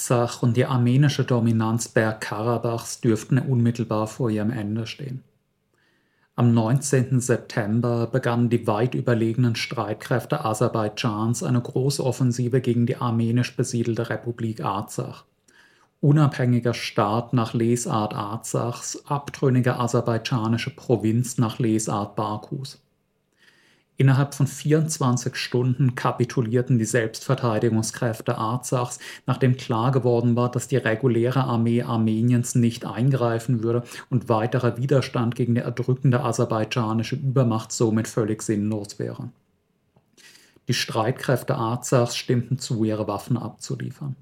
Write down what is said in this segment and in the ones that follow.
Arzach und die armenische Dominanz Bergkarabachs dürften unmittelbar vor ihrem Ende stehen. Am 19. September begannen die weit überlegenen Streitkräfte Aserbaidschans eine Großoffensive gegen die armenisch besiedelte Republik Arzach. Unabhängiger Staat nach Lesart Arzachs, abtrünnige aserbaidschanische Provinz nach Lesart Bakus. Innerhalb von 24 Stunden kapitulierten die Selbstverteidigungskräfte Arzachs, nachdem klar geworden war, dass die reguläre Armee Armeniens nicht eingreifen würde und weiterer Widerstand gegen die erdrückende aserbaidschanische Übermacht somit völlig sinnlos wäre. Die Streitkräfte Arzachs stimmten zu, ihre Waffen abzuliefern.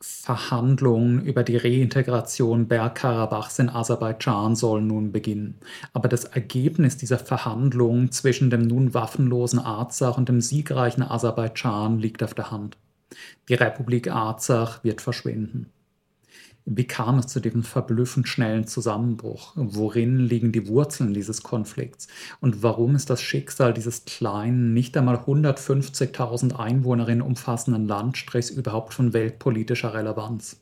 Verhandlungen über die Reintegration Bergkarabachs in Aserbaidschan sollen nun beginnen. Aber das Ergebnis dieser Verhandlungen zwischen dem nun waffenlosen Arzach und dem siegreichen Aserbaidschan liegt auf der Hand. Die Republik Arzach wird verschwinden. Wie kam es zu diesem verblüffend schnellen Zusammenbruch? Worin liegen die Wurzeln dieses Konflikts? Und warum ist das Schicksal dieses kleinen, nicht einmal 150.000 Einwohnerinnen umfassenden Landstrichs überhaupt von weltpolitischer Relevanz?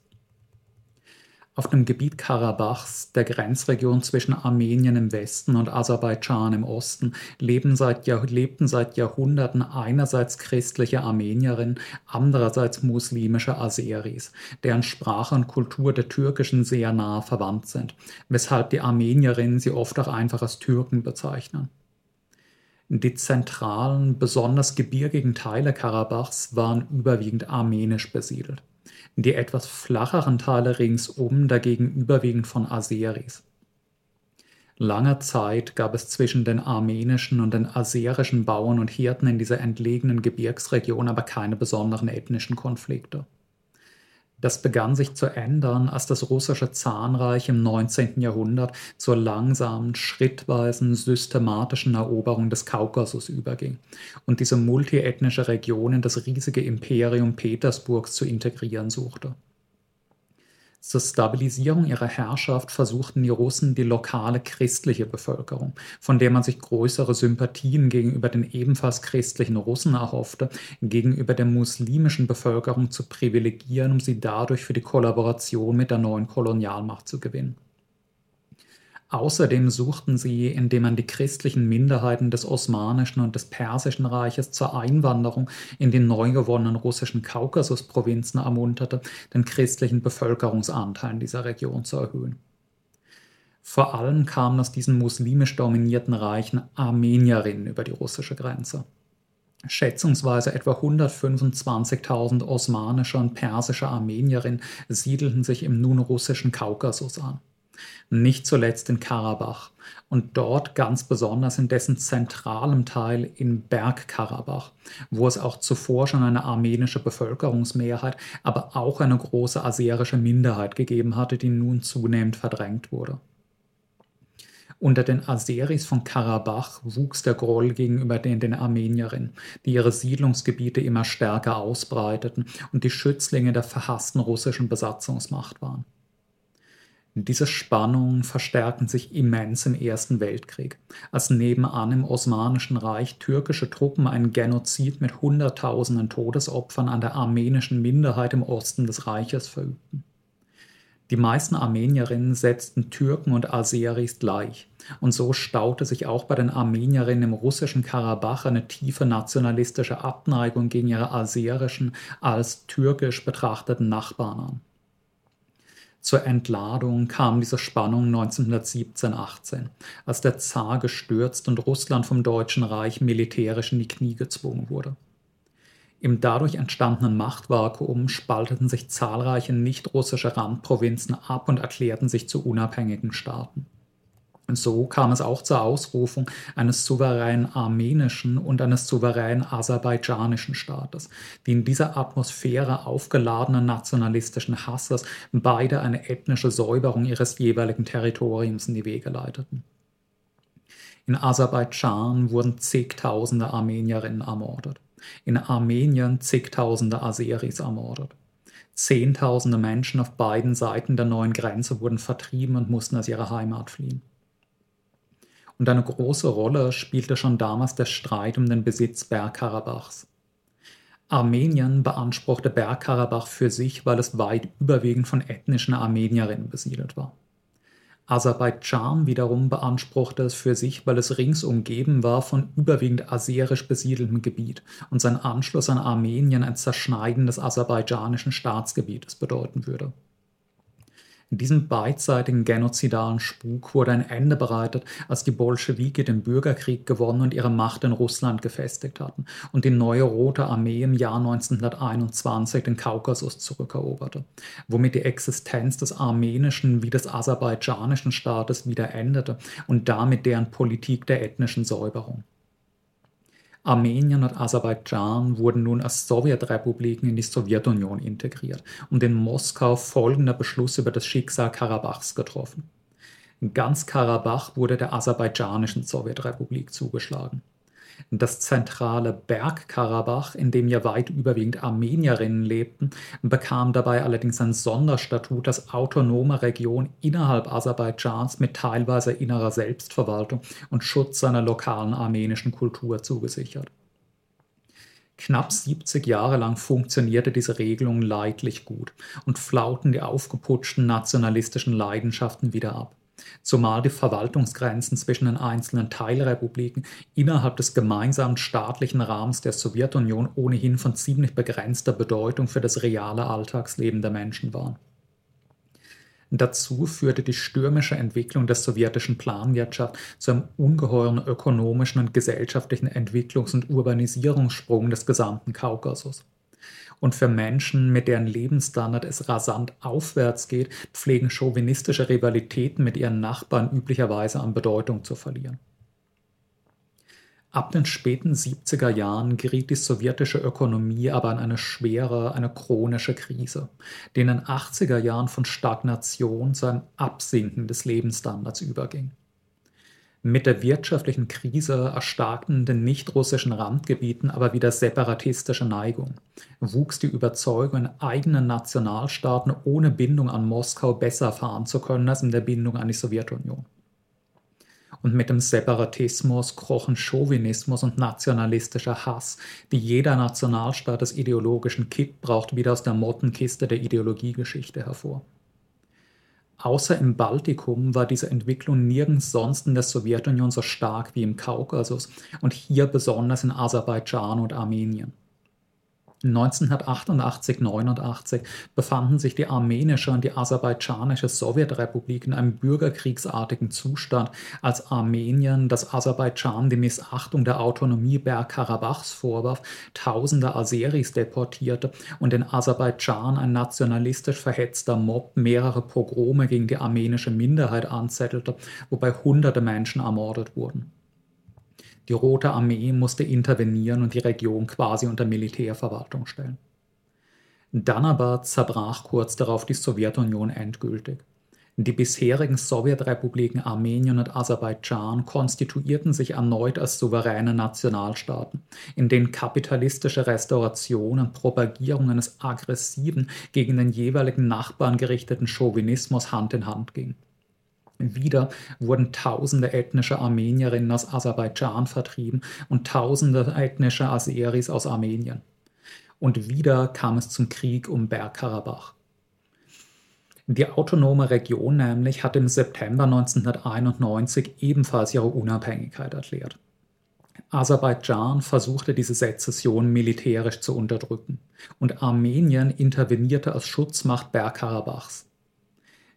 Auf dem Gebiet Karabachs, der Grenzregion zwischen Armenien im Westen und Aserbaidschan im Osten, seit lebten seit Jahrhunderten einerseits christliche Armenierinnen, andererseits muslimische Aseris, deren Sprache und Kultur der türkischen sehr nahe verwandt sind, weshalb die Armenierinnen sie oft auch einfach als Türken bezeichnen. Die zentralen, besonders gebirgigen Teile Karabachs waren überwiegend armenisch besiedelt die etwas flacheren Teile ringsum dagegen überwiegend von Aseris. Lange Zeit gab es zwischen den armenischen und den aserischen Bauern und Hirten in dieser entlegenen Gebirgsregion aber keine besonderen ethnischen Konflikte. Das begann sich zu ändern, als das russische Zahnreich im 19. Jahrhundert zur langsamen, schrittweisen, systematischen Eroberung des Kaukasus überging und diese multiethnische Region in das riesige Imperium Petersburgs zu integrieren suchte. Zur Stabilisierung ihrer Herrschaft versuchten die Russen die lokale christliche Bevölkerung, von der man sich größere Sympathien gegenüber den ebenfalls christlichen Russen erhoffte, gegenüber der muslimischen Bevölkerung zu privilegieren, um sie dadurch für die Kollaboration mit der neuen Kolonialmacht zu gewinnen. Außerdem suchten sie, indem man die christlichen Minderheiten des Osmanischen und des Persischen Reiches zur Einwanderung in die neu gewonnenen russischen Kaukasusprovinzen ermunterte, den christlichen Bevölkerungsanteil in dieser Region zu erhöhen. Vor allem kamen aus diesen muslimisch dominierten Reichen Armenierinnen über die russische Grenze. Schätzungsweise etwa 125.000 osmanische und persische Armenierinnen siedelten sich im nun russischen Kaukasus an nicht zuletzt in Karabach und dort ganz besonders in dessen zentralem Teil in Bergkarabach, wo es auch zuvor schon eine armenische Bevölkerungsmehrheit, aber auch eine große aserische Minderheit gegeben hatte, die nun zunehmend verdrängt wurde. Unter den Aseris von Karabach wuchs der Groll gegenüber den, den Armenierinnen, die ihre Siedlungsgebiete immer stärker ausbreiteten und die Schützlinge der verhassten russischen Besatzungsmacht waren. Diese Spannungen verstärken sich immens im Ersten Weltkrieg, als nebenan im Osmanischen Reich türkische Truppen einen Genozid mit Hunderttausenden Todesopfern an der armenischen Minderheit im Osten des Reiches verübten. Die meisten Armenierinnen setzten Türken und Aseris gleich, und so staute sich auch bei den Armenierinnen im russischen Karabach eine tiefe nationalistische Abneigung gegen ihre aserischen als türkisch betrachteten Nachbarn an. Zur Entladung kam diese Spannung 1917-18, als der Zar gestürzt und Russland vom Deutschen Reich militärisch in die Knie gezwungen wurde. Im dadurch entstandenen Machtvakuum spalteten sich zahlreiche nicht-russische Randprovinzen ab und erklärten sich zu unabhängigen Staaten. So kam es auch zur Ausrufung eines souveränen armenischen und eines souveränen aserbaidschanischen Staates, die in dieser Atmosphäre aufgeladenen nationalistischen Hasses beide eine ethnische Säuberung ihres jeweiligen Territoriums in die Wege leiteten. In Aserbaidschan wurden zigtausende Armenierinnen ermordet, in Armenien zigtausende Aseris ermordet. Zehntausende Menschen auf beiden Seiten der neuen Grenze wurden vertrieben und mussten aus ihrer Heimat fliehen. Und eine große Rolle spielte schon damals der Streit um den Besitz Bergkarabachs. Armenien beanspruchte Bergkarabach für sich, weil es weit überwiegend von ethnischen Armenierinnen besiedelt war. Aserbaidschan wiederum beanspruchte es für sich, weil es rings umgeben war von überwiegend aserisch besiedeltem Gebiet und sein Anschluss an Armenien ein Zerschneiden des aserbaidschanischen Staatsgebietes bedeuten würde. Diesem beidseitigen genozidalen Spuk wurde ein Ende bereitet, als die Bolschewiki den Bürgerkrieg gewonnen und ihre Macht in Russland gefestigt hatten und die neue Rote Armee im Jahr 1921 den Kaukasus zurückeroberte, womit die Existenz des armenischen wie des aserbaidschanischen Staates wieder endete und damit deren Politik der ethnischen Säuberung. Armenien und Aserbaidschan wurden nun als Sowjetrepubliken in die Sowjetunion integriert und in Moskau folgender Beschluss über das Schicksal Karabachs getroffen. Ganz Karabach wurde der aserbaidschanischen Sowjetrepublik zugeschlagen das zentrale Bergkarabach, in dem ja weit überwiegend Armenierinnen lebten, bekam dabei allerdings ein Sonderstatut als autonome Region innerhalb Aserbaidschans mit teilweise innerer Selbstverwaltung und Schutz seiner lokalen armenischen Kultur zugesichert. Knapp 70 Jahre lang funktionierte diese Regelung leidlich gut und flauten die aufgeputschten nationalistischen Leidenschaften wieder ab zumal die Verwaltungsgrenzen zwischen den einzelnen Teilrepubliken innerhalb des gemeinsamen staatlichen Rahmens der Sowjetunion ohnehin von ziemlich begrenzter Bedeutung für das reale Alltagsleben der Menschen waren. Dazu führte die stürmische Entwicklung der sowjetischen Planwirtschaft zu einem ungeheuren ökonomischen und gesellschaftlichen Entwicklungs- und Urbanisierungssprung des gesamten Kaukasus. Und für Menschen, mit deren Lebensstandard es rasant aufwärts geht, pflegen chauvinistische Rivalitäten mit ihren Nachbarn üblicherweise an Bedeutung zu verlieren. Ab den späten 70er Jahren geriet die sowjetische Ökonomie aber in eine schwere, eine chronische Krise, die in den 80er Jahren von Stagnation zu einem Absinken des Lebensstandards überging. Mit der wirtschaftlichen Krise erstarkten in den nicht-russischen Randgebieten aber wieder separatistische Neigung. Wuchs die Überzeugung, in eigenen Nationalstaaten ohne Bindung an Moskau besser fahren zu können als in der Bindung an die Sowjetunion. Und mit dem Separatismus krochen Chauvinismus und nationalistischer Hass, die jeder Nationalstaat des ideologischen Kitt braucht, wieder aus der Mottenkiste der Ideologiegeschichte hervor. Außer im Baltikum war diese Entwicklung nirgends sonst in der Sowjetunion so stark wie im Kaukasus und hier besonders in Aserbaidschan und Armenien. 1988, 89 befanden sich die armenische und die aserbaidschanische Sowjetrepublik in einem bürgerkriegsartigen Zustand, als Armenien das Aserbaidschan die Missachtung der Autonomie Bergkarabachs vorwarf, tausende Aseris deportierte und in Aserbaidschan ein nationalistisch verhetzter Mob mehrere Pogrome gegen die armenische Minderheit anzettelte, wobei hunderte Menschen ermordet wurden. Die Rote Armee musste intervenieren und die Region quasi unter Militärverwaltung stellen. Dann aber zerbrach kurz darauf die Sowjetunion endgültig. Die bisherigen Sowjetrepubliken Armenien und Aserbaidschan konstituierten sich erneut als souveräne Nationalstaaten, in denen kapitalistische Restauration und Propagierung eines aggressiven, gegen den jeweiligen Nachbarn gerichteten Chauvinismus Hand in Hand ging. Wieder wurden tausende ethnische Armenierinnen aus Aserbaidschan vertrieben und tausende ethnische Aseris aus Armenien. Und wieder kam es zum Krieg um Bergkarabach. Die autonome Region nämlich hat im September 1991 ebenfalls ihre Unabhängigkeit erklärt. Aserbaidschan versuchte diese Sezession militärisch zu unterdrücken und Armenien intervenierte als Schutzmacht Bergkarabachs.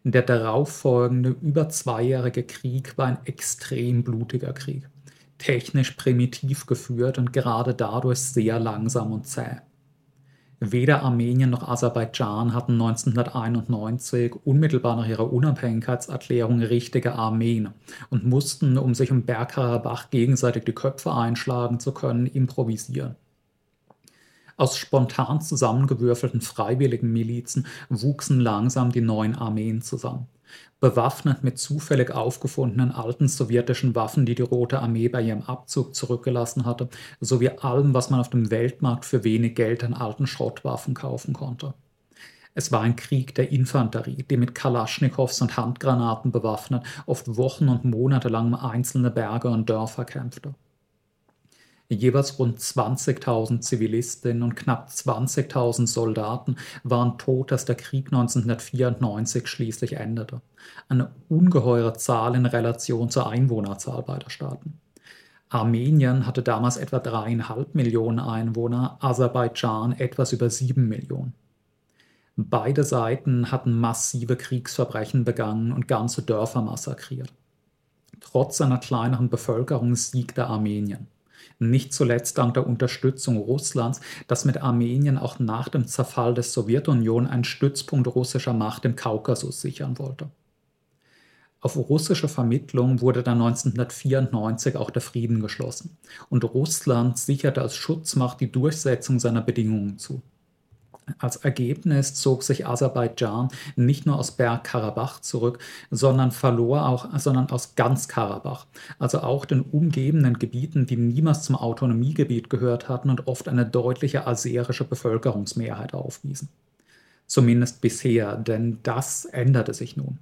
Der darauffolgende über zweijährige Krieg war ein extrem blutiger Krieg, technisch primitiv geführt und gerade dadurch sehr langsam und zäh. Weder Armenien noch Aserbaidschan hatten 1991 unmittelbar nach ihrer Unabhängigkeitserklärung richtige Armeen und mussten, um sich um Bergkarabach gegenseitig die Köpfe einschlagen zu können, improvisieren. Aus spontan zusammengewürfelten freiwilligen Milizen wuchsen langsam die neuen Armeen zusammen. Bewaffnet mit zufällig aufgefundenen alten sowjetischen Waffen, die die Rote Armee bei ihrem Abzug zurückgelassen hatte, sowie allem, was man auf dem Weltmarkt für wenig Geld an alten Schrottwaffen kaufen konnte. Es war ein Krieg der Infanterie, die mit Kalaschnikows und Handgranaten bewaffnet oft Wochen und Monate lang um einzelne Berge und Dörfer kämpfte. Jeweils rund 20.000 Zivilistinnen und knapp 20.000 Soldaten waren tot, als der Krieg 1994 schließlich endete. Eine ungeheure Zahl in Relation zur Einwohnerzahl beider Staaten. Armenien hatte damals etwa dreieinhalb Millionen Einwohner, Aserbaidschan etwas über sieben Millionen. Beide Seiten hatten massive Kriegsverbrechen begangen und ganze Dörfer massakriert. Trotz seiner kleineren Bevölkerung siegte Armenien. Nicht zuletzt dank der Unterstützung Russlands, das mit Armenien auch nach dem Zerfall der Sowjetunion einen Stützpunkt russischer Macht im Kaukasus sichern wollte. Auf russische Vermittlung wurde dann 1994 auch der Frieden geschlossen und Russland sicherte als Schutzmacht die Durchsetzung seiner Bedingungen zu. Als Ergebnis zog sich Aserbaidschan nicht nur aus Bergkarabach zurück, sondern verlor auch, sondern aus ganz Karabach, also auch den umgebenden Gebieten, die niemals zum Autonomiegebiet gehört hatten und oft eine deutliche aserische Bevölkerungsmehrheit aufwiesen. Zumindest bisher, denn das änderte sich nun.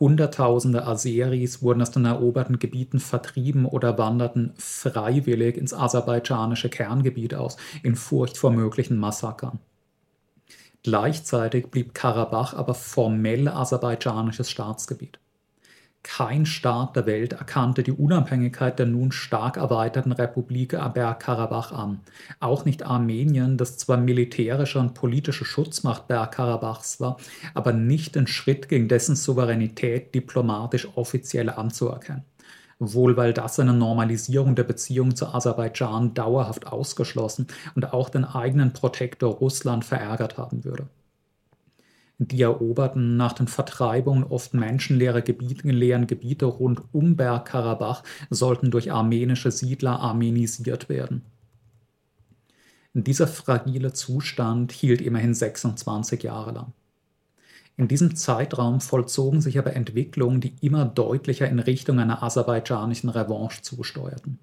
Hunderttausende Aseris wurden aus den eroberten Gebieten vertrieben oder wanderten freiwillig ins aserbaidschanische Kerngebiet aus, in Furcht vor möglichen Massakern. Gleichzeitig blieb Karabach aber formell aserbaidschanisches Staatsgebiet. Kein Staat der Welt erkannte die Unabhängigkeit der nun stark erweiterten Republik Bergkarabach an. Auch nicht Armenien, das zwar militärische und politische Schutzmacht Bergkarabachs war, aber nicht den Schritt gegen dessen Souveränität diplomatisch offiziell anzuerkennen. Wohl weil das eine Normalisierung der Beziehungen zu Aserbaidschan dauerhaft ausgeschlossen und auch den eigenen Protektor Russland verärgert haben würde. Die eroberten nach den Vertreibungen oft menschenleere Gebiete, leeren Gebiete rund um Bergkarabach sollten durch armenische Siedler armenisiert werden. Dieser fragile Zustand hielt immerhin 26 Jahre lang. In diesem Zeitraum vollzogen sich aber Entwicklungen, die immer deutlicher in Richtung einer aserbaidschanischen Revanche zusteuerten.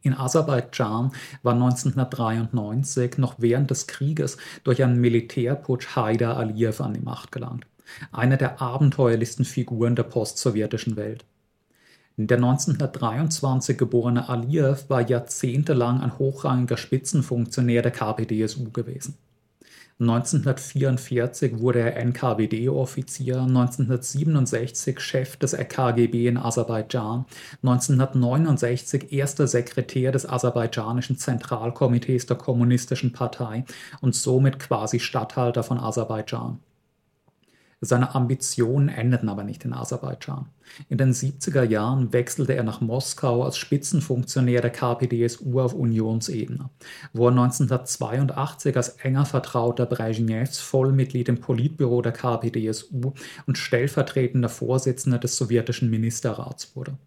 In Aserbaidschan war 1993 noch während des Krieges durch einen Militärputsch Haidar Aliyev an die Macht gelangt, einer der abenteuerlichsten Figuren der postsowjetischen Welt. Der 1923 geborene Aliyev war jahrzehntelang ein hochrangiger Spitzenfunktionär der KPDSU gewesen. 1944 wurde er NKWD-Offizier, 1967 Chef des KGB in Aserbaidschan, 1969 erster Sekretär des aserbaidschanischen Zentralkomitees der Kommunistischen Partei und somit quasi Statthalter von Aserbaidschan. Seine Ambitionen endeten aber nicht in Aserbaidschan. In den 70er Jahren wechselte er nach Moskau als Spitzenfunktionär der KPDSU auf Unionsebene, wo er 1982 als enger Vertrauter Brezhnevs Vollmitglied im Politbüro der KPDSU und stellvertretender Vorsitzender des sowjetischen Ministerrats wurde.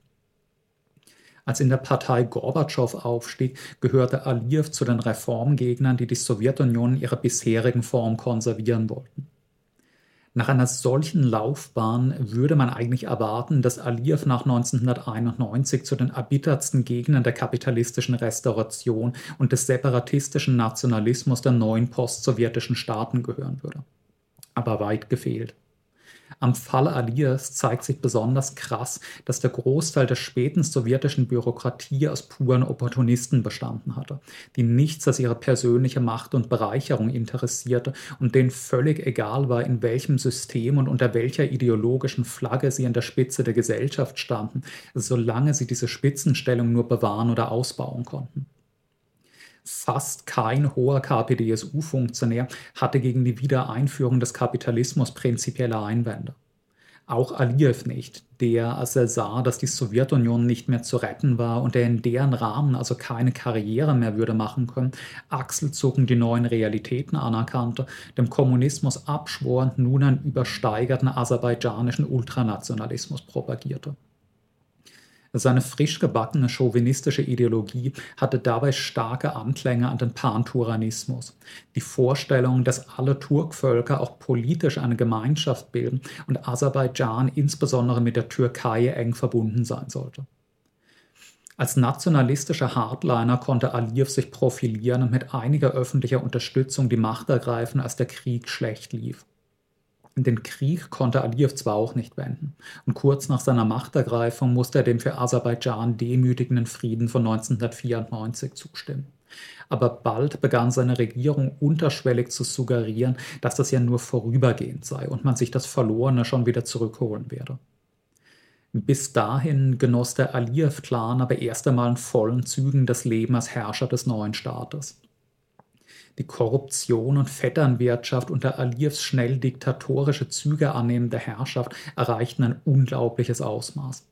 Als in der Partei Gorbatschow aufstieg, gehörte Aliyev zu den Reformgegnern, die die Sowjetunion in ihrer bisherigen Form konservieren wollten. Nach einer solchen Laufbahn würde man eigentlich erwarten, dass Aliyev nach 1991 zu den erbittertsten Gegnern der kapitalistischen Restauration und des separatistischen Nationalismus der neuen postsowjetischen Staaten gehören würde. Aber weit gefehlt. Am Fall Alias zeigt sich besonders krass, dass der Großteil der späten sowjetischen Bürokratie aus puren Opportunisten bestanden hatte, die nichts als ihre persönliche Macht und Bereicherung interessierte und denen völlig egal war, in welchem System und unter welcher ideologischen Flagge sie an der Spitze der Gesellschaft standen, solange sie diese Spitzenstellung nur bewahren oder ausbauen konnten. Fast kein hoher KPDSU-Funktionär hatte gegen die Wiedereinführung des Kapitalismus prinzipielle Einwände. Auch Aliyev nicht, der, als er sah, dass die Sowjetunion nicht mehr zu retten war und er in deren Rahmen also keine Karriere mehr würde machen können, achselzuckend die neuen Realitäten anerkannte, dem Kommunismus abschwor und nun einen übersteigerten aserbaidschanischen Ultranationalismus propagierte. Seine frisch gebackene chauvinistische Ideologie hatte dabei starke Anklänge an den Panturanismus, die Vorstellung, dass alle Turkvölker auch politisch eine Gemeinschaft bilden und Aserbaidschan insbesondere mit der Türkei eng verbunden sein sollte. Als nationalistischer Hardliner konnte Aliyev sich profilieren und mit einiger öffentlicher Unterstützung die Macht ergreifen, als der Krieg schlecht lief. Den Krieg konnte Aliyev zwar auch nicht wenden, und kurz nach seiner Machtergreifung musste er dem für Aserbaidschan demütigenden Frieden von 1994 zustimmen. Aber bald begann seine Regierung unterschwellig zu suggerieren, dass das ja nur vorübergehend sei und man sich das Verlorene schon wieder zurückholen werde. Bis dahin genoss der Aliyev-Clan aber erst einmal in vollen Zügen das Leben als Herrscher des neuen Staates. Die Korruption und Vetternwirtschaft unter Aliyevs schnell diktatorische Züge annehmende Herrschaft erreichten ein unglaubliches Ausmaß.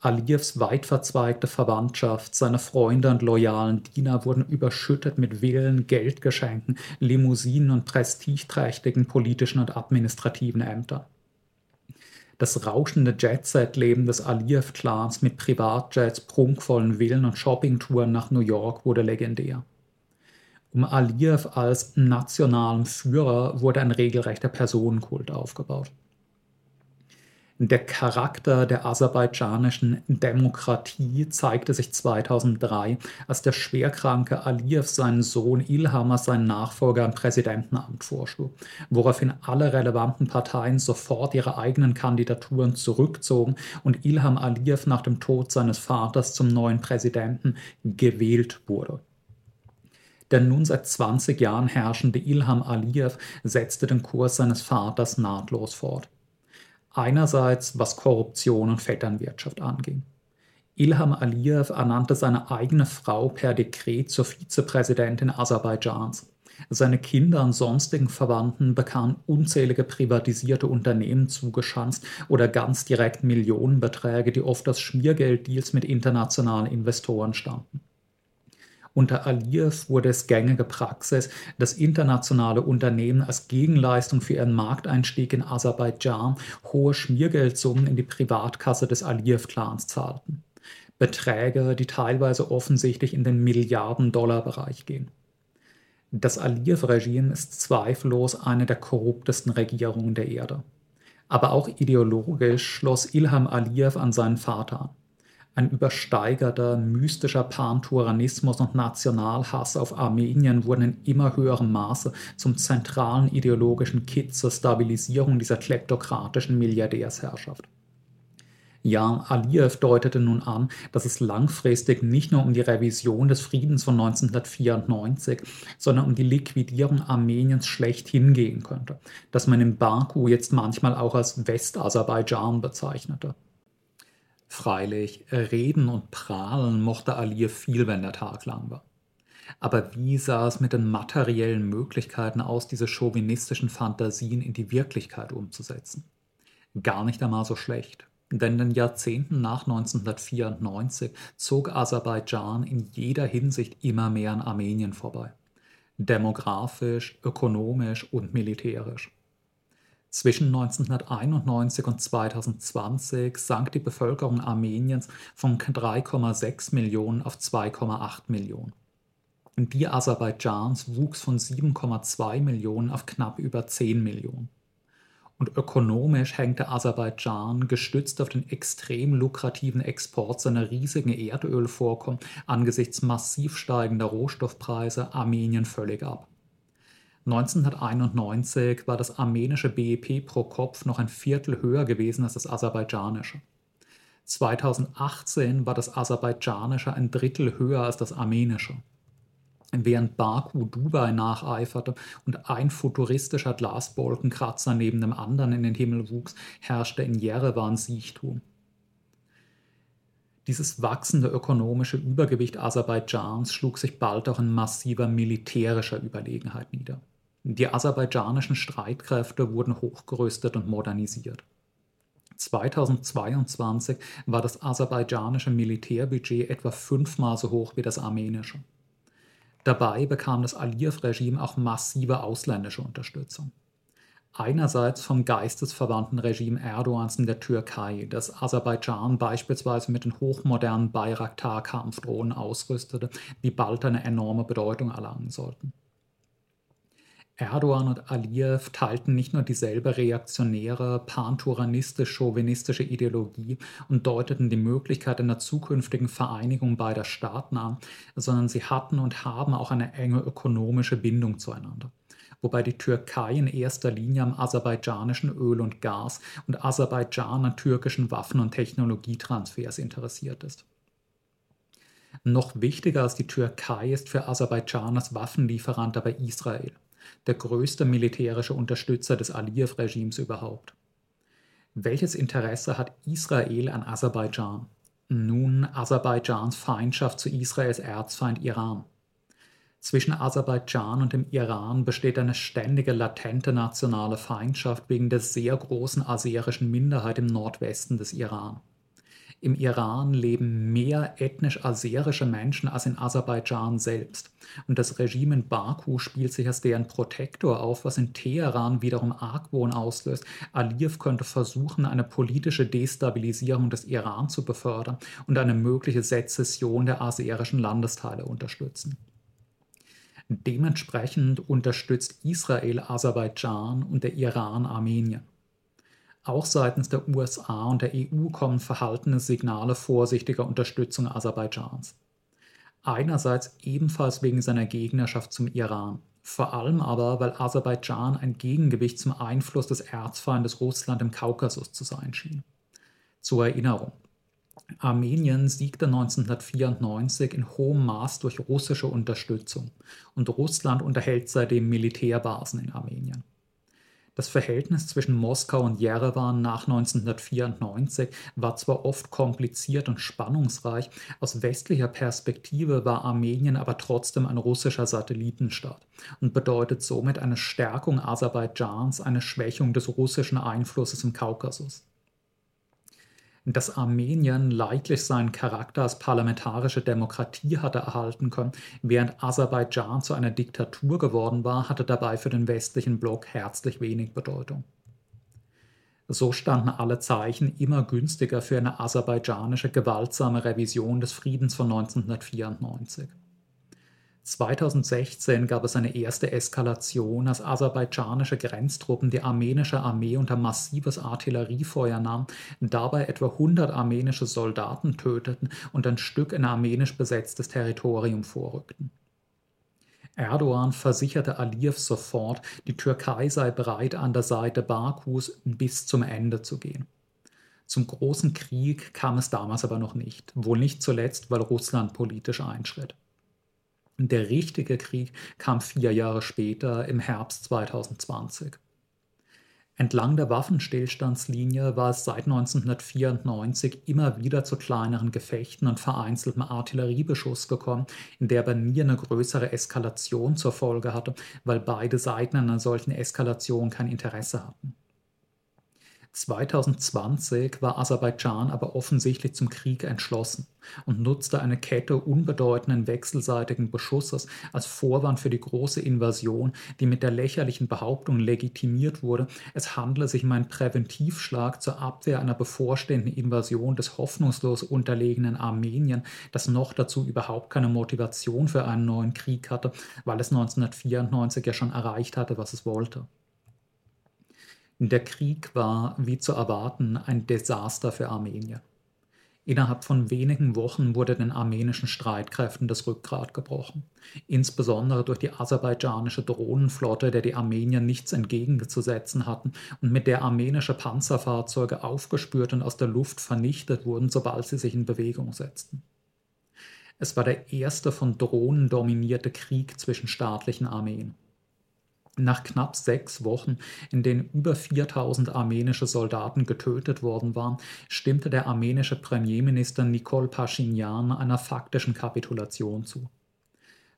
Aliyevs weit verzweigte Verwandtschaft, seine Freunde und loyalen Diener wurden überschüttet mit Villen, Geldgeschenken, Limousinen und prestigeträchtigen politischen und administrativen Ämtern. Das rauschende Jet-Set-Leben des Aliyev-Clans mit Privatjets, prunkvollen Villen und Shoppingtouren nach New York wurde legendär. Um Aliyev als nationalen Führer wurde ein regelrechter Personenkult aufgebaut. Der Charakter der aserbaidschanischen Demokratie zeigte sich 2003, als der schwerkranke Aliyev seinen Sohn Ilham als seinen Nachfolger im Präsidentenamt vorschlug, woraufhin alle relevanten Parteien sofort ihre eigenen Kandidaturen zurückzogen und Ilham Aliyev nach dem Tod seines Vaters zum neuen Präsidenten gewählt wurde. Der nun seit 20 Jahren herrschende Ilham Aliyev setzte den Kurs seines Vaters nahtlos fort. Einerseits was Korruption und Vetternwirtschaft anging. Ilham Aliyev ernannte seine eigene Frau per Dekret zur Vizepräsidentin Aserbaidschans. Seine Kinder und sonstigen Verwandten bekamen unzählige privatisierte Unternehmen zugeschanzt oder ganz direkt Millionenbeträge, die oft aus Schmiergelddeals mit internationalen Investoren stammten. Unter Aliyev wurde es gängige Praxis, dass internationale Unternehmen als Gegenleistung für ihren Markteinstieg in Aserbaidschan hohe Schmiergeldsummen in die Privatkasse des Aliyev-Clans zahlten. Beträge, die teilweise offensichtlich in den Milliarden-Dollar-Bereich gehen. Das Aliyev-Regime ist zweifellos eine der korruptesten Regierungen der Erde. Aber auch ideologisch schloss Ilham Aliyev an seinen Vater an. Ein übersteigerter, mystischer Panturanismus und Nationalhass auf Armenien wurden in immer höherem Maße zum zentralen ideologischen Kit zur Stabilisierung dieser kleptokratischen Milliardärsherrschaft. Ja, Aliyev deutete nun an, dass es langfristig nicht nur um die Revision des Friedens von 1994, sondern um die Liquidierung Armeniens schlechthin gehen könnte, das man in Baku jetzt manchmal auch als Westaserbaidschan bezeichnete. Freilich, reden und prahlen mochte Aliyev viel, wenn der Tag lang war. Aber wie sah es mit den materiellen Möglichkeiten aus, diese chauvinistischen Fantasien in die Wirklichkeit umzusetzen? Gar nicht einmal so schlecht. Denn in den Jahrzehnten nach 1994 zog Aserbaidschan in jeder Hinsicht immer mehr an Armenien vorbei. Demografisch, ökonomisch und militärisch. Zwischen 1991 und 2020 sank die Bevölkerung Armeniens von 3,6 Millionen auf 2,8 Millionen. Die Aserbaidschans wuchs von 7,2 Millionen auf knapp über 10 Millionen. Und ökonomisch hängte Aserbaidschan, gestützt auf den extrem lukrativen Export seiner riesigen Erdölvorkommen angesichts massiv steigender Rohstoffpreise, Armenien völlig ab. 1991 war das armenische BIP pro Kopf noch ein Viertel höher gewesen als das aserbaidschanische. 2018 war das aserbaidschanische ein Drittel höher als das armenische. Während Baku Dubai nacheiferte und ein futuristischer Glasbolkenkratzer neben dem anderen in den Himmel wuchs, herrschte in Jerewan Siechtum. Dieses wachsende ökonomische Übergewicht Aserbaidschans schlug sich bald auch in massiver militärischer Überlegenheit nieder. Die aserbaidschanischen Streitkräfte wurden hochgerüstet und modernisiert. 2022 war das aserbaidschanische Militärbudget etwa fünfmal so hoch wie das armenische. Dabei bekam das Aliyev-Regime auch massive ausländische Unterstützung. Einerseits vom geistesverwandten Regime Erdogans in der Türkei, das Aserbaidschan beispielsweise mit den hochmodernen Bayraktar-Kampfdrohnen ausrüstete, die bald eine enorme Bedeutung erlangen sollten. Erdogan und Aliyev teilten nicht nur dieselbe reaktionäre, panturaниstisch-chauvinistische Ideologie und deuteten die Möglichkeit einer zukünftigen Vereinigung beider Staaten an, sondern sie hatten und haben auch eine enge ökonomische Bindung zueinander. Wobei die Türkei in erster Linie am aserbaidschanischen Öl und Gas und Aserbaidschan an türkischen Waffen- und Technologietransfers interessiert ist. Noch wichtiger als die Türkei ist für Aserbaidschan als Waffenlieferant aber Israel der größte militärische Unterstützer des Aliyev-Regimes überhaupt. Welches Interesse hat Israel an Aserbaidschan? Nun Aserbaidschans Feindschaft zu Israels Erzfeind Iran. Zwischen Aserbaidschan und dem Iran besteht eine ständige latente nationale Feindschaft wegen der sehr großen aserischen Minderheit im Nordwesten des Iran. Im Iran leben mehr ethnisch aserische Menschen als in Aserbaidschan selbst. Und das Regime in Baku spielt sich als deren Protektor auf, was in Teheran wiederum Argwohn auslöst. Aliyev könnte versuchen, eine politische Destabilisierung des Iran zu befördern und eine mögliche Sezession der aserischen Landesteile unterstützen. Dementsprechend unterstützt Israel Aserbaidschan und der Iran Armenien. Auch seitens der USA und der EU kommen verhaltene Signale vorsichtiger Unterstützung Aserbaidschans. Einerseits ebenfalls wegen seiner Gegnerschaft zum Iran, vor allem aber, weil Aserbaidschan ein Gegengewicht zum Einfluss des Erzfeindes Russland im Kaukasus zu sein schien. Zur Erinnerung. Armenien siegte 1994 in hohem Maß durch russische Unterstützung und Russland unterhält seitdem Militärbasen in Armenien. Das Verhältnis zwischen Moskau und Jerewan nach 1994 war zwar oft kompliziert und spannungsreich, aus westlicher Perspektive war Armenien aber trotzdem ein russischer Satellitenstaat und bedeutet somit eine Stärkung Aserbaidschans, eine Schwächung des russischen Einflusses im Kaukasus dass Armenien leidlich seinen Charakter als parlamentarische Demokratie hatte erhalten können, während Aserbaidschan zu einer Diktatur geworden war, hatte dabei für den westlichen Block herzlich wenig Bedeutung. So standen alle Zeichen immer günstiger für eine aserbaidschanische gewaltsame Revision des Friedens von 1994. 2016 gab es eine erste Eskalation, als aserbaidschanische Grenztruppen die armenische Armee unter massives Artilleriefeuer nahmen, dabei etwa 100 armenische Soldaten töteten und ein Stück in armenisch besetztes Territorium vorrückten. Erdogan versicherte Aliyev sofort, die Türkei sei bereit, an der Seite Bakus bis zum Ende zu gehen. Zum großen Krieg kam es damals aber noch nicht, wohl nicht zuletzt, weil Russland politisch einschritt. Der richtige Krieg kam vier Jahre später, im Herbst 2020. Entlang der Waffenstillstandslinie war es seit 1994 immer wieder zu kleineren Gefechten und vereinzeltem Artilleriebeschuss gekommen, in der aber nie eine größere Eskalation zur Folge hatte, weil beide Seiten an einer solchen Eskalation kein Interesse hatten. 2020 war Aserbaidschan aber offensichtlich zum Krieg entschlossen und nutzte eine Kette unbedeutenden wechselseitigen Beschusses als Vorwand für die große Invasion, die mit der lächerlichen Behauptung legitimiert wurde, es handle sich um einen Präventivschlag zur Abwehr einer bevorstehenden Invasion des hoffnungslos unterlegenen Armenien, das noch dazu überhaupt keine Motivation für einen neuen Krieg hatte, weil es 1994 ja schon erreicht hatte, was es wollte. Der Krieg war, wie zu erwarten, ein Desaster für Armenien. Innerhalb von wenigen Wochen wurde den armenischen Streitkräften das Rückgrat gebrochen, insbesondere durch die aserbaidschanische Drohnenflotte, der die Armenier nichts entgegenzusetzen hatten und mit der armenische Panzerfahrzeuge aufgespürt und aus der Luft vernichtet wurden, sobald sie sich in Bewegung setzten. Es war der erste von Drohnen dominierte Krieg zwischen staatlichen Armeen. Nach knapp sechs Wochen, in denen über 4000 armenische Soldaten getötet worden waren, stimmte der armenische Premierminister Nikol Pashinyan einer faktischen Kapitulation zu.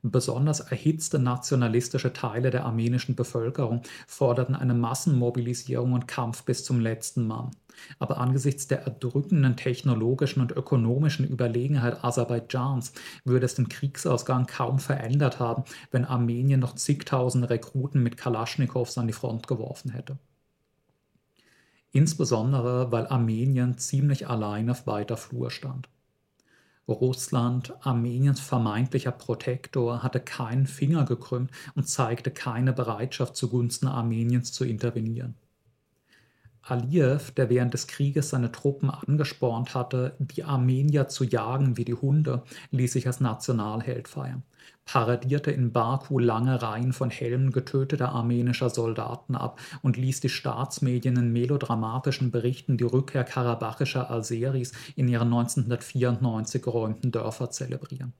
Besonders erhitzte nationalistische Teile der armenischen Bevölkerung forderten eine Massenmobilisierung und Kampf bis zum letzten Mann. Aber angesichts der erdrückenden technologischen und ökonomischen Überlegenheit Aserbaidschans würde es den Kriegsausgang kaum verändert haben, wenn Armenien noch zigtausend Rekruten mit Kalaschnikows an die Front geworfen hätte. Insbesondere, weil Armenien ziemlich allein auf weiter Flur stand. Russland, Armeniens vermeintlicher Protektor, hatte keinen Finger gekrümmt und zeigte keine Bereitschaft zugunsten Armeniens zu intervenieren. Aliyev, der während des Krieges seine Truppen angespornt hatte, die Armenier zu jagen wie die Hunde, ließ sich als Nationalheld feiern, paradierte in Baku lange Reihen von Helmen getöteter armenischer Soldaten ab und ließ die Staatsmedien in melodramatischen Berichten die Rückkehr karabachischer Aseris in ihre 1994 geräumten Dörfer zelebrieren.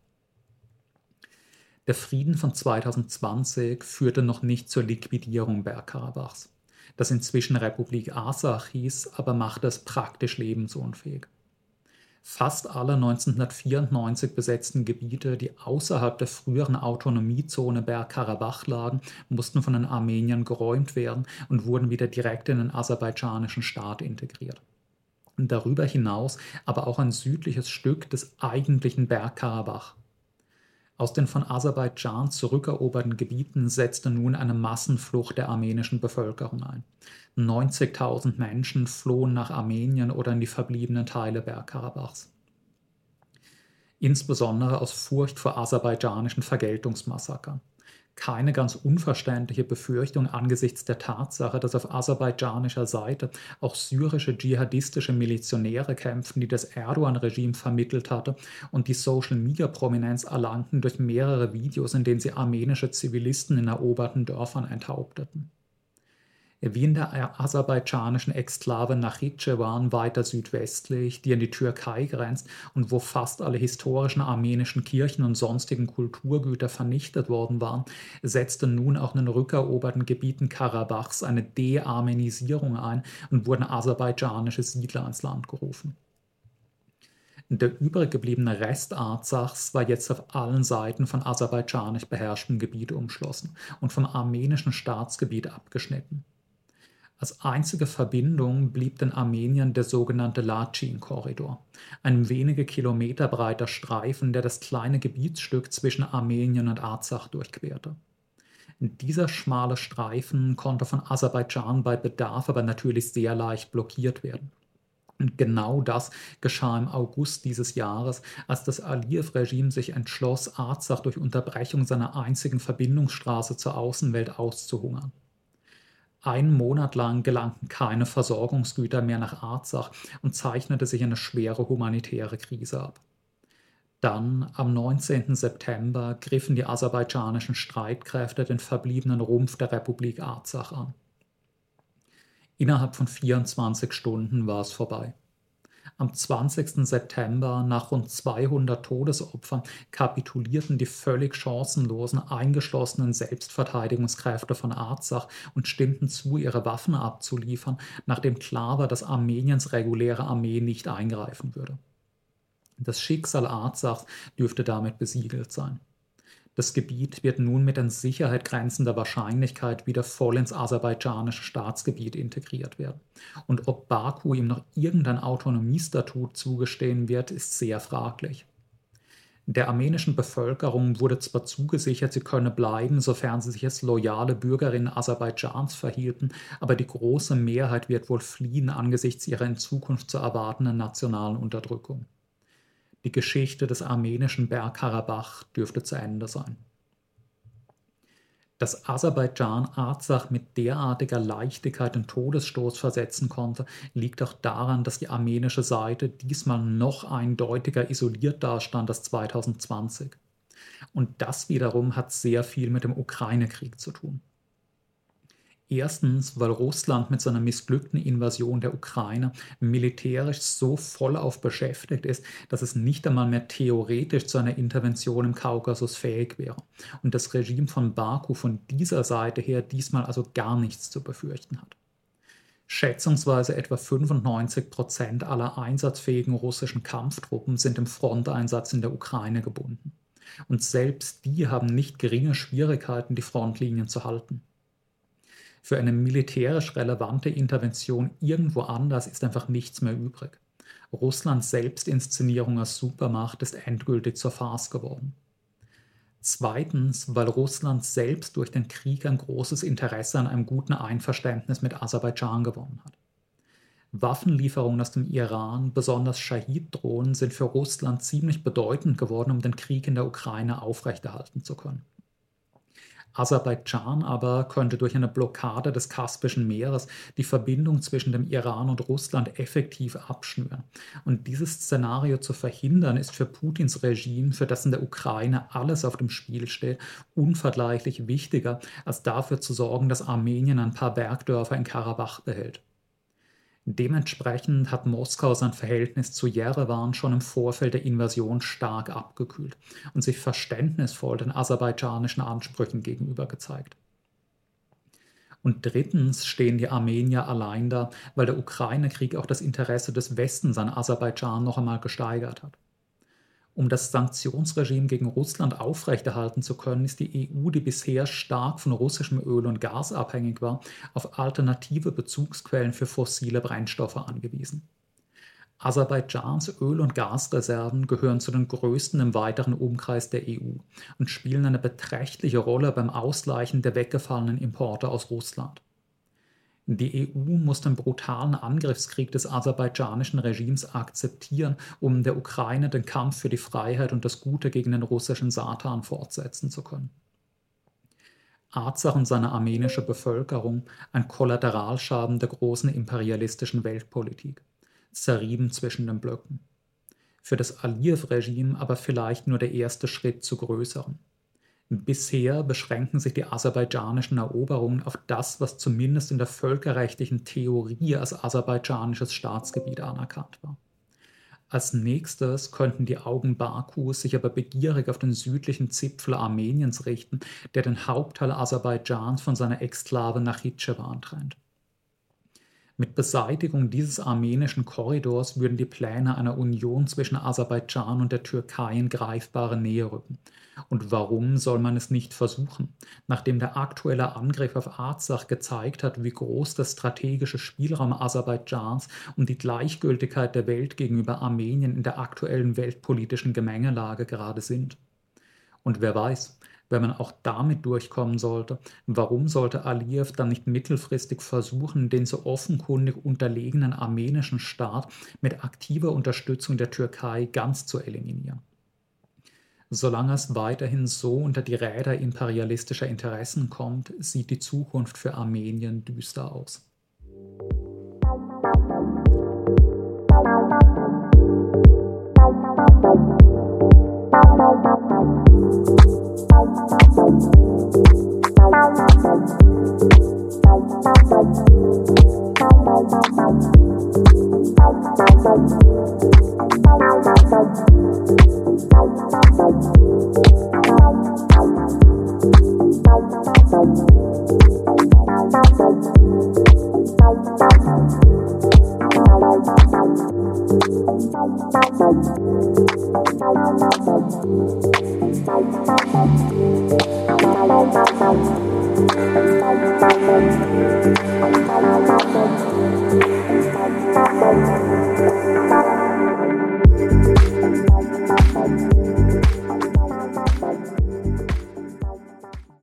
Der Frieden von 2020 führte noch nicht zur Liquidierung Bergkarabachs das inzwischen Republik Asach hieß, aber machte es praktisch lebensunfähig. Fast alle 1994 besetzten Gebiete, die außerhalb der früheren Autonomiezone Bergkarabach lagen, mussten von den Armeniern geräumt werden und wurden wieder direkt in den aserbaidschanischen Staat integriert. Darüber hinaus aber auch ein südliches Stück des eigentlichen Bergkarabach, aus den von Aserbaidschan zurückeroberten Gebieten setzte nun eine Massenflucht der armenischen Bevölkerung ein. 90.000 Menschen flohen nach Armenien oder in die verbliebenen Teile Bergkarabachs. Insbesondere aus Furcht vor aserbaidschanischen Vergeltungsmassakern keine ganz unverständliche Befürchtung angesichts der Tatsache, dass auf aserbaidschanischer Seite auch syrische dschihadistische Milizionäre kämpften, die das Erdogan-Regime vermittelt hatte und die Social-Media-Prominenz erlangten durch mehrere Videos, in denen sie armenische Zivilisten in eroberten Dörfern enthaupteten wie in der aserbaidschanischen Exklave Nachitschewan weiter südwestlich, die an die Türkei grenzt und wo fast alle historischen armenischen Kirchen und sonstigen Kulturgüter vernichtet worden waren, setzte nun auch in den rückeroberten Gebieten Karabachs eine De-Armenisierung ein und wurden aserbaidschanische Siedler ins Land gerufen. Der übrig gebliebene Rest Arzachs war jetzt auf allen Seiten von aserbaidschanisch beherrschtem Gebiet umschlossen und vom armenischen Staatsgebiet abgeschnitten. Als einzige Verbindung blieb den Armeniern der sogenannte Lachin-Korridor, ein wenige Kilometer breiter Streifen, der das kleine Gebietsstück zwischen Armenien und Arzach durchquerte. Dieser schmale Streifen konnte von Aserbaidschan bei Bedarf aber natürlich sehr leicht blockiert werden. Und genau das geschah im August dieses Jahres, als das Aliyev-Regime sich entschloss, Arzach durch Unterbrechung seiner einzigen Verbindungsstraße zur Außenwelt auszuhungern. Einen Monat lang gelangten keine Versorgungsgüter mehr nach Arzach und zeichnete sich eine schwere humanitäre Krise ab. Dann, am 19. September, griffen die aserbaidschanischen Streitkräfte den verbliebenen Rumpf der Republik Arzach an. Innerhalb von 24 Stunden war es vorbei. Am 20. September, nach rund 200 Todesopfern, kapitulierten die völlig chancenlosen, eingeschlossenen Selbstverteidigungskräfte von Arzach und stimmten zu, ihre Waffen abzuliefern, nachdem klar war, dass Armeniens reguläre Armee nicht eingreifen würde. Das Schicksal Arzachs dürfte damit besiegelt sein. Das Gebiet wird nun mit an Sicherheit grenzender Wahrscheinlichkeit wieder voll ins aserbaidschanische Staatsgebiet integriert werden. Und ob Baku ihm noch irgendein Autonomiestatut zugestehen wird, ist sehr fraglich. Der armenischen Bevölkerung wurde zwar zugesichert, sie könne bleiben, sofern sie sich als loyale Bürgerinnen Aserbaidschans verhielten, aber die große Mehrheit wird wohl fliehen angesichts ihrer in Zukunft zu erwartenden nationalen Unterdrückung. Die Geschichte des armenischen Bergkarabach dürfte zu Ende sein. Dass Aserbaidschan Arzach mit derartiger Leichtigkeit den Todesstoß versetzen konnte, liegt auch daran, dass die armenische Seite diesmal noch eindeutiger isoliert dastand als 2020. Und das wiederum hat sehr viel mit dem Ukraine-Krieg zu tun. Erstens, weil Russland mit seiner missglückten Invasion der Ukraine militärisch so vollauf beschäftigt ist, dass es nicht einmal mehr theoretisch zu einer Intervention im Kaukasus fähig wäre. Und das Regime von Baku von dieser Seite her diesmal also gar nichts zu befürchten hat. Schätzungsweise etwa 95 Prozent aller einsatzfähigen russischen Kampftruppen sind im Fronteinsatz in der Ukraine gebunden. Und selbst die haben nicht geringe Schwierigkeiten, die Frontlinien zu halten für eine militärisch relevante Intervention irgendwo anders ist einfach nichts mehr übrig. Russlands Selbstinszenierung als Supermacht ist endgültig zur Farce geworden. Zweitens, weil Russland selbst durch den Krieg ein großes Interesse an einem guten Einverständnis mit Aserbaidschan gewonnen hat. Waffenlieferungen aus dem Iran, besonders Shahid-Drohnen, sind für Russland ziemlich bedeutend geworden, um den Krieg in der Ukraine aufrechterhalten zu können. Aserbaidschan aber könnte durch eine Blockade des Kaspischen Meeres die Verbindung zwischen dem Iran und Russland effektiv abschnüren. Und dieses Szenario zu verhindern, ist für Putins Regime, für das in der Ukraine alles auf dem Spiel steht, unvergleichlich wichtiger, als dafür zu sorgen, dass Armenien ein paar Bergdörfer in Karabach behält. Dementsprechend hat Moskau sein Verhältnis zu Jerewan schon im Vorfeld der Invasion stark abgekühlt und sich verständnisvoll den aserbaidschanischen Ansprüchen gegenüber gezeigt. Und drittens stehen die Armenier allein da, weil der Ukraine-Krieg auch das Interesse des Westens an Aserbaidschan noch einmal gesteigert hat. Um das Sanktionsregime gegen Russland aufrechterhalten zu können, ist die EU, die bisher stark von russischem Öl und Gas abhängig war, auf alternative Bezugsquellen für fossile Brennstoffe angewiesen. Aserbaidschans Öl- und Gasreserven gehören zu den größten im weiteren Umkreis der EU und spielen eine beträchtliche Rolle beim Ausgleichen der weggefallenen Importe aus Russland. Die EU muss den brutalen Angriffskrieg des aserbaidschanischen Regimes akzeptieren, um der Ukraine den Kampf für die Freiheit und das Gute gegen den russischen Satan fortsetzen zu können. Arzach und seine armenische Bevölkerung ein Kollateralschaden der großen imperialistischen Weltpolitik, zerrieben zwischen den Blöcken. Für das Aliyev-Regime aber vielleicht nur der erste Schritt zu größeren. Bisher beschränken sich die aserbaidschanischen Eroberungen auf das, was zumindest in der völkerrechtlichen Theorie als aserbaidschanisches Staatsgebiet anerkannt war. Als nächstes könnten die Augen Bakus sich aber begierig auf den südlichen Zipfel Armeniens richten, der den Hauptteil Aserbaidschans von seiner Exklave Nachitschewan trennt. Mit Beseitigung dieses armenischen Korridors würden die Pläne einer Union zwischen Aserbaidschan und der Türkei in greifbare Nähe rücken. Und warum soll man es nicht versuchen? Nachdem der aktuelle Angriff auf Arzach gezeigt hat, wie groß der strategische Spielraum Aserbaidschans und die Gleichgültigkeit der Welt gegenüber Armenien in der aktuellen weltpolitischen Gemengelage gerade sind. Und wer weiß, wenn man auch damit durchkommen sollte, warum sollte Aliyev dann nicht mittelfristig versuchen, den so offenkundig unterlegenen armenischen Staat mit aktiver Unterstützung der Türkei ganz zu eliminieren? Solange es weiterhin so unter die Räder imperialistischer Interessen kommt, sieht die Zukunft für Armenien düster aus.